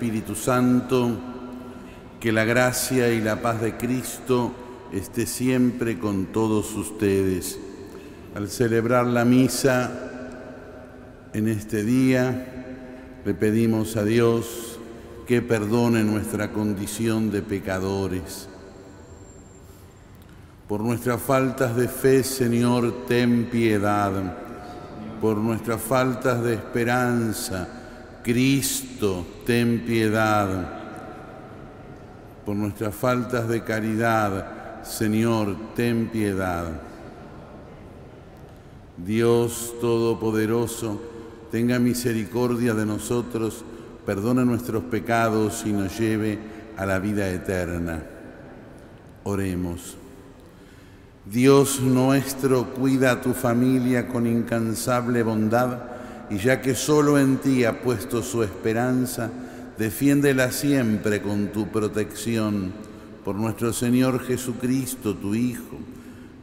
Espíritu Santo, que la gracia y la paz de Cristo esté siempre con todos ustedes. Al celebrar la misa en este día, le pedimos a Dios que perdone nuestra condición de pecadores. Por nuestras faltas de fe, Señor, ten piedad. Por nuestras faltas de esperanza, Cristo, ten piedad. Por nuestras faltas de caridad, Señor, ten piedad. Dios Todopoderoso, tenga misericordia de nosotros, perdone nuestros pecados y nos lleve a la vida eterna. Oremos. Dios nuestro, cuida a tu familia con incansable bondad y ya que solo en ti ha puesto su esperanza, defiéndela siempre con tu protección por nuestro Señor Jesucristo, tu Hijo,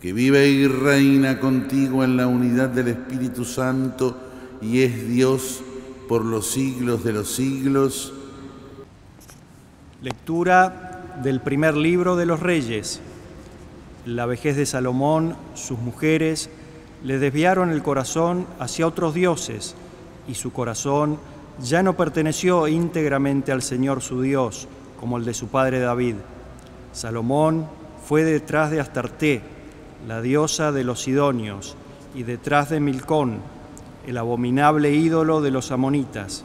que vive y reina contigo en la unidad del Espíritu Santo y es Dios por los siglos de los siglos. Lectura del primer libro de los Reyes. La vejez de Salomón, sus mujeres, le desviaron el corazón hacia otros dioses y su corazón ya no perteneció íntegramente al Señor su Dios, como el de su padre David. Salomón fue detrás de Astarté, la diosa de los Sidonios, y detrás de Milcón, el abominable ídolo de los amonitas.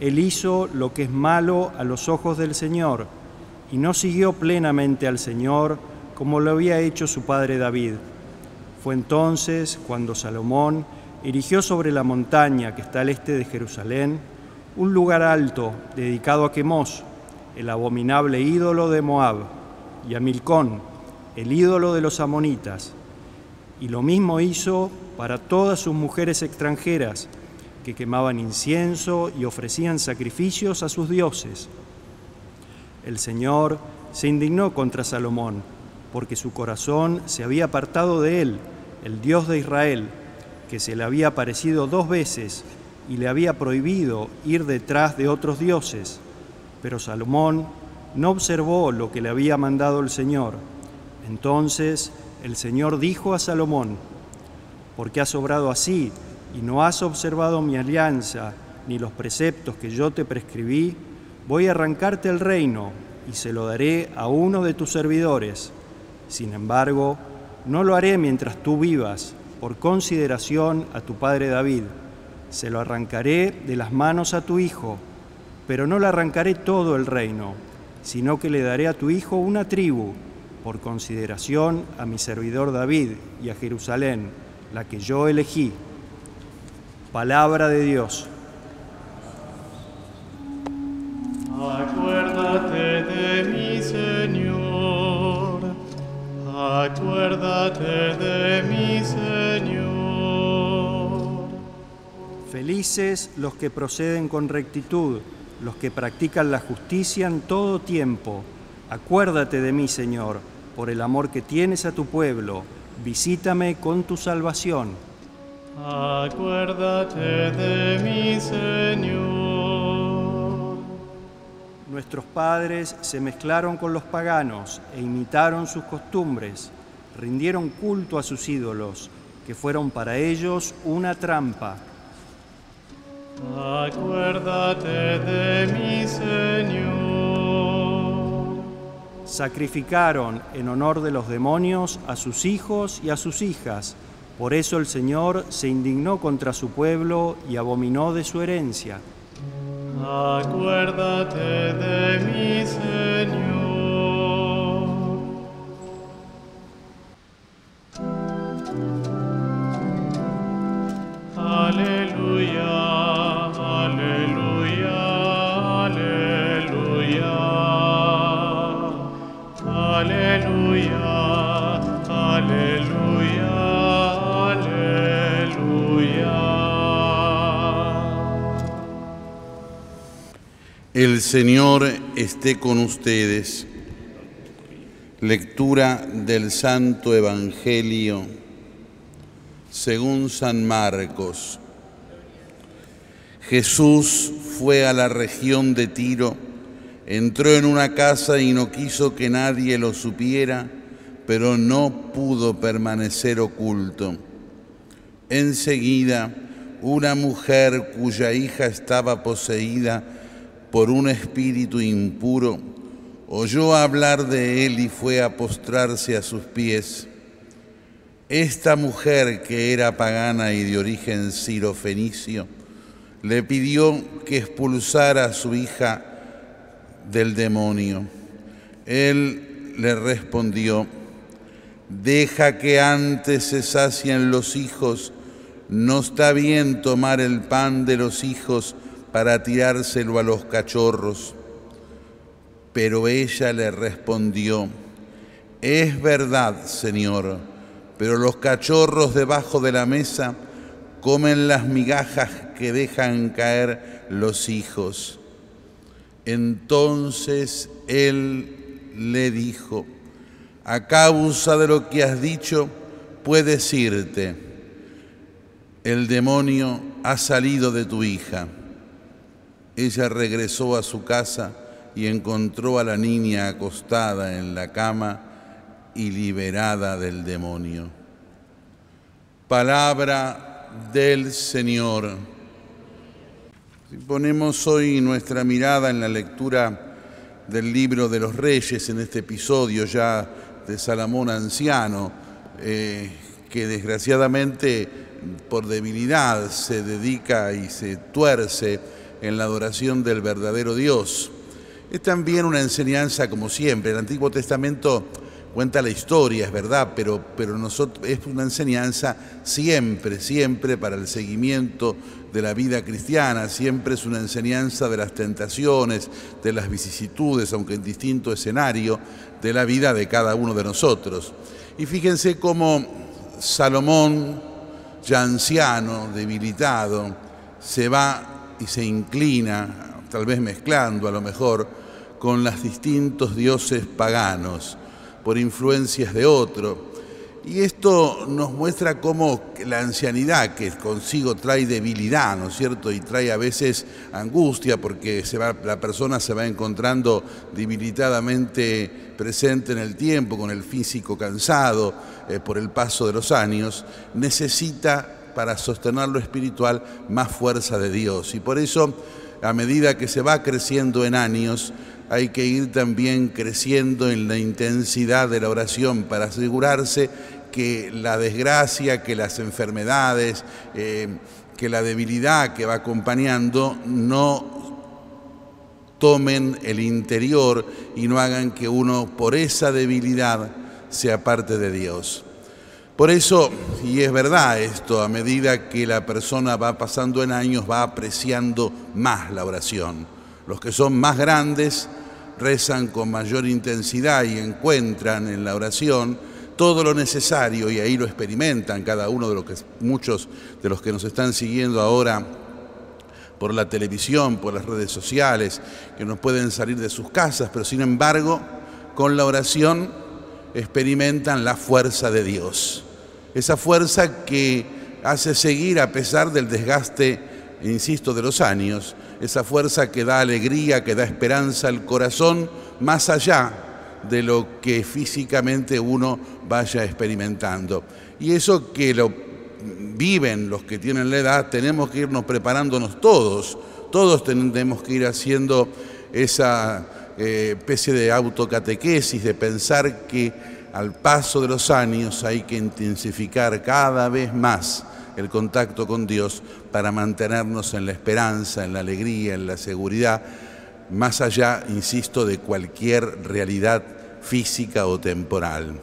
Él hizo lo que es malo a los ojos del Señor, y no siguió plenamente al Señor como lo había hecho su padre David. Fue entonces cuando Salomón erigió sobre la montaña que está al este de Jerusalén un lugar alto dedicado a Quemos, el abominable ídolo de Moab, y a Milcón, el ídolo de los amonitas. Y lo mismo hizo para todas sus mujeres extranjeras, que quemaban incienso y ofrecían sacrificios a sus dioses. El Señor se indignó contra Salomón, porque su corazón se había apartado de él, el Dios de Israel, que se le había aparecido dos veces y le había prohibido ir detrás de otros dioses. Pero Salomón no observó lo que le había mandado el Señor. Entonces el Señor dijo a Salomón, porque has obrado así y no has observado mi alianza ni los preceptos que yo te prescribí, voy a arrancarte el reino y se lo daré a uno de tus servidores. Sin embargo, no lo haré mientras tú vivas, por consideración a tu padre David. Se lo arrancaré de las manos a tu hijo, pero no le arrancaré todo el reino, sino que le daré a tu hijo una tribu, por consideración a mi servidor David y a Jerusalén, la que yo elegí. Palabra de Dios. Felices los que proceden con rectitud, los que practican la justicia en todo tiempo. Acuérdate de mí, Señor, por el amor que tienes a tu pueblo. Visítame con tu salvación. Acuérdate de mi Señor. Nuestros padres se mezclaron con los paganos e imitaron sus costumbres, rindieron culto a sus ídolos, que fueron para ellos una trampa. Acuérdate de mi Señor. Sacrificaron en honor de los demonios a sus hijos y a sus hijas. Por eso el Señor se indignó contra su pueblo y abominó de su herencia. Acuérdate de mi Señor. El Señor esté con ustedes. Lectura del Santo Evangelio según San Marcos. Jesús fue a la región de Tiro, entró en una casa y no quiso que nadie lo supiera, pero no pudo permanecer oculto. Enseguida, una mujer cuya hija estaba poseída por un espíritu impuro, oyó hablar de él y fue a postrarse a sus pies. Esta mujer, que era pagana y de origen sirofenicio, le pidió que expulsara a su hija del demonio. Él le respondió, deja que antes se sacien los hijos, no está bien tomar el pan de los hijos para tirárselo a los cachorros. Pero ella le respondió, es verdad, Señor, pero los cachorros debajo de la mesa comen las migajas que dejan caer los hijos. Entonces él le dijo, a causa de lo que has dicho, puedes irte. El demonio ha salido de tu hija. Ella regresó a su casa y encontró a la niña acostada en la cama y liberada del demonio. Palabra del Señor. Si ponemos hoy nuestra mirada en la lectura del libro de los reyes, en este episodio ya de Salomón anciano, eh, que desgraciadamente por debilidad se dedica y se tuerce en la adoración del verdadero Dios. Es también una enseñanza, como siempre, el Antiguo Testamento cuenta la historia, es verdad, pero, pero nosotros, es una enseñanza siempre, siempre para el seguimiento de la vida cristiana, siempre es una enseñanza de las tentaciones, de las vicisitudes, aunque en distinto escenario, de la vida de cada uno de nosotros. Y fíjense cómo Salomón, ya anciano, debilitado, se va y se inclina, tal vez mezclando a lo mejor, con los distintos dioses paganos, por influencias de otro. Y esto nos muestra cómo la ancianidad que consigo trae debilidad, ¿no es cierto? Y trae a veces angustia porque la persona se va encontrando debilitadamente presente en el tiempo, con el físico cansado eh, por el paso de los años, necesita para sostener lo espiritual más fuerza de Dios. Y por eso, a medida que se va creciendo en años, hay que ir también creciendo en la intensidad de la oración para asegurarse que la desgracia, que las enfermedades, eh, que la debilidad que va acompañando no tomen el interior y no hagan que uno por esa debilidad sea parte de Dios. Por eso, y es verdad esto, a medida que la persona va pasando en años, va apreciando más la oración. Los que son más grandes rezan con mayor intensidad y encuentran en la oración todo lo necesario y ahí lo experimentan cada uno de los que muchos de los que nos están siguiendo ahora por la televisión, por las redes sociales, que no pueden salir de sus casas, pero sin embargo, con la oración experimentan la fuerza de Dios. Esa fuerza que hace seguir a pesar del desgaste, insisto, de los años. Esa fuerza que da alegría, que da esperanza al corazón, más allá de lo que físicamente uno vaya experimentando. Y eso que lo viven los que tienen la edad, tenemos que irnos preparándonos todos. Todos tenemos que ir haciendo esa especie de autocatequesis, de pensar que al paso de los años hay que intensificar cada vez más el contacto con Dios para mantenernos en la esperanza, en la alegría, en la seguridad, más allá, insisto, de cualquier realidad física o temporal.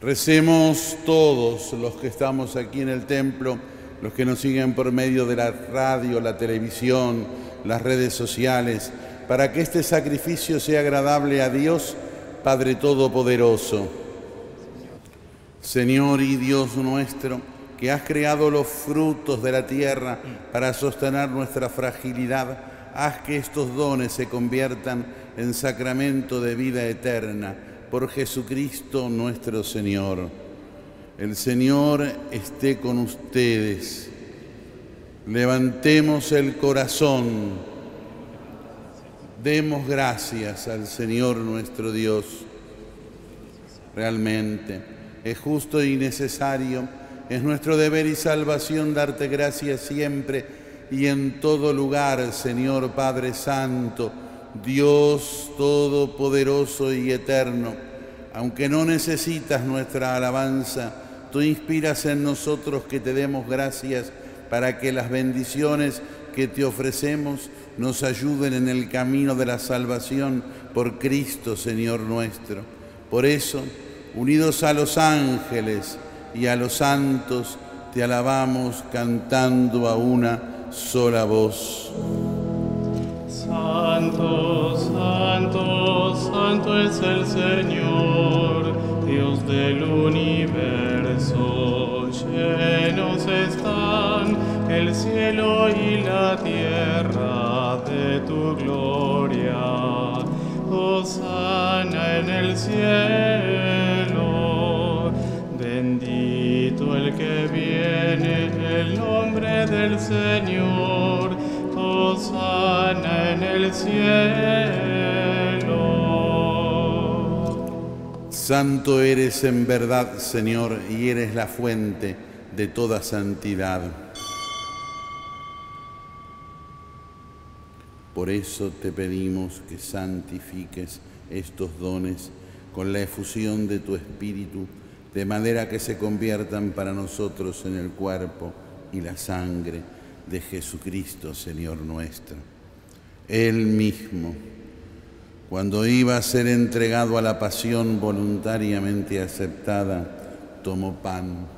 Recemos todos los que estamos aquí en el templo, los que nos siguen por medio de la radio, la televisión, las redes sociales, para que este sacrificio sea agradable a Dios, Padre Todopoderoso. Señor y Dios nuestro, que has creado los frutos de la tierra para sostener nuestra fragilidad, haz que estos dones se conviertan en sacramento de vida eterna por Jesucristo nuestro Señor. El Señor esté con ustedes. Levantemos el corazón. Demos gracias al Señor nuestro Dios. Realmente es justo y necesario, es nuestro deber y salvación darte gracias siempre y en todo lugar, Señor Padre Santo, Dios Todopoderoso y Eterno. Aunque no necesitas nuestra alabanza, tú inspiras en nosotros que te demos gracias para que las bendiciones que te ofrecemos nos ayuden en el camino de la salvación por Cristo, Señor nuestro. Por eso, unidos a los ángeles y a los santos, te alabamos cantando a una sola voz. Santo, santo, santo es el Señor, Dios del universo. El cielo y la tierra de tu gloria. Hosana en el cielo. Bendito el que viene en el nombre del Señor. Hosana en el cielo. Santo eres en verdad, Señor, y eres la fuente de toda santidad. Por eso te pedimos que santifiques estos dones con la efusión de tu Espíritu, de manera que se conviertan para nosotros en el cuerpo y la sangre de Jesucristo, Señor nuestro. Él mismo, cuando iba a ser entregado a la pasión voluntariamente aceptada, tomó pan,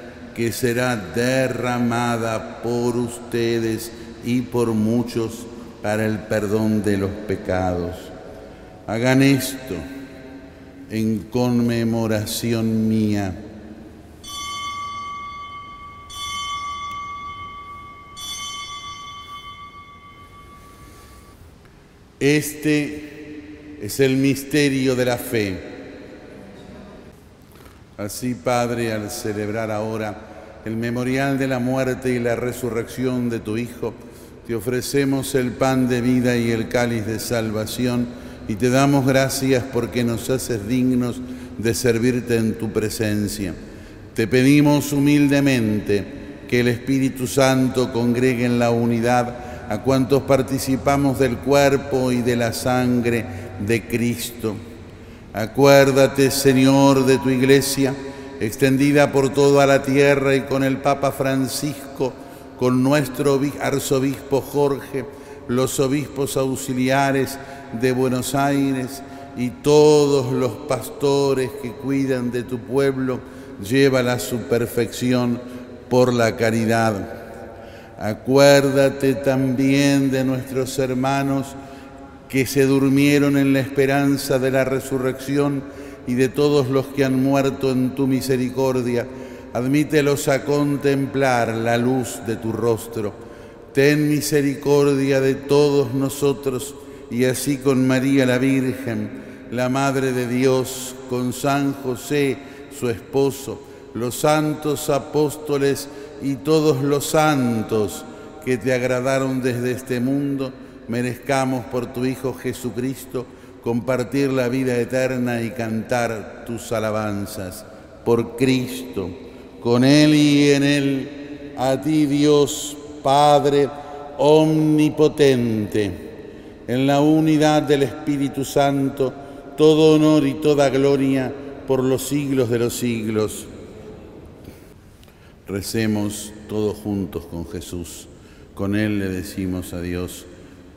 que será derramada por ustedes y por muchos para el perdón de los pecados. Hagan esto en conmemoración mía. Este es el misterio de la fe. Así, Padre, al celebrar ahora el memorial de la muerte y la resurrección de tu Hijo, te ofrecemos el pan de vida y el cáliz de salvación y te damos gracias porque nos haces dignos de servirte en tu presencia. Te pedimos humildemente que el Espíritu Santo congregue en la unidad a cuantos participamos del cuerpo y de la sangre de Cristo. Acuérdate, Señor, de tu iglesia, extendida por toda la tierra y con el Papa Francisco, con nuestro arzobispo Jorge, los obispos auxiliares de Buenos Aires y todos los pastores que cuidan de tu pueblo, llévala a su perfección por la caridad. Acuérdate también de nuestros hermanos que se durmieron en la esperanza de la resurrección y de todos los que han muerto en tu misericordia. Admítelos a contemplar la luz de tu rostro. Ten misericordia de todos nosotros y así con María la Virgen, la Madre de Dios, con San José, su esposo, los santos apóstoles y todos los santos, que te agradaron desde este mundo, merezcamos por tu Hijo Jesucristo compartir la vida eterna y cantar tus alabanzas. Por Cristo, con Él y en Él, a ti Dios Padre omnipotente, en la unidad del Espíritu Santo, todo honor y toda gloria por los siglos de los siglos. Recemos todos juntos con Jesús. Con Él le decimos a Dios,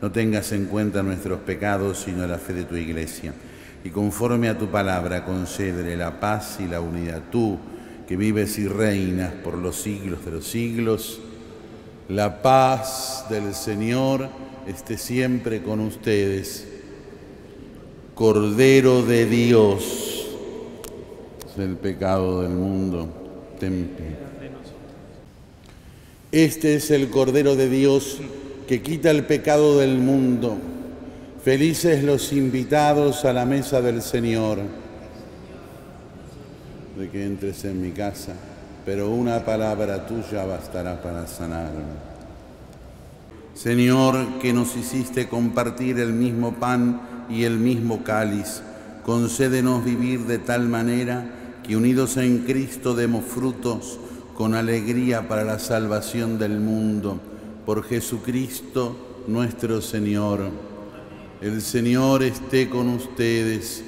No tengas en cuenta nuestros pecados, sino la fe de tu iglesia. Y conforme a tu palabra, concédele la paz y la unidad. Tú, que vives y reinas por los siglos de los siglos, la paz del Señor esté siempre con ustedes. Cordero de Dios, del pecado del mundo, ten Este es el Cordero de Dios que quita el pecado del mundo. Felices los invitados a la mesa del Señor. De que entres en mi casa, pero una palabra tuya bastará para sanarme. Señor, que nos hiciste compartir el mismo pan y el mismo cáliz, concédenos vivir de tal manera que unidos en Cristo demos frutos con alegría para la salvación del mundo. Por Jesucristo nuestro Señor. El Señor esté con ustedes,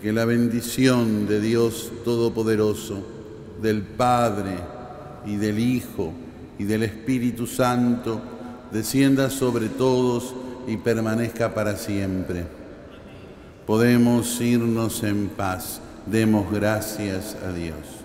que la bendición de Dios Todopoderoso, del Padre y del Hijo y del Espíritu Santo, descienda sobre todos y permanezca para siempre. Podemos irnos en paz. Demos gracias a Dios.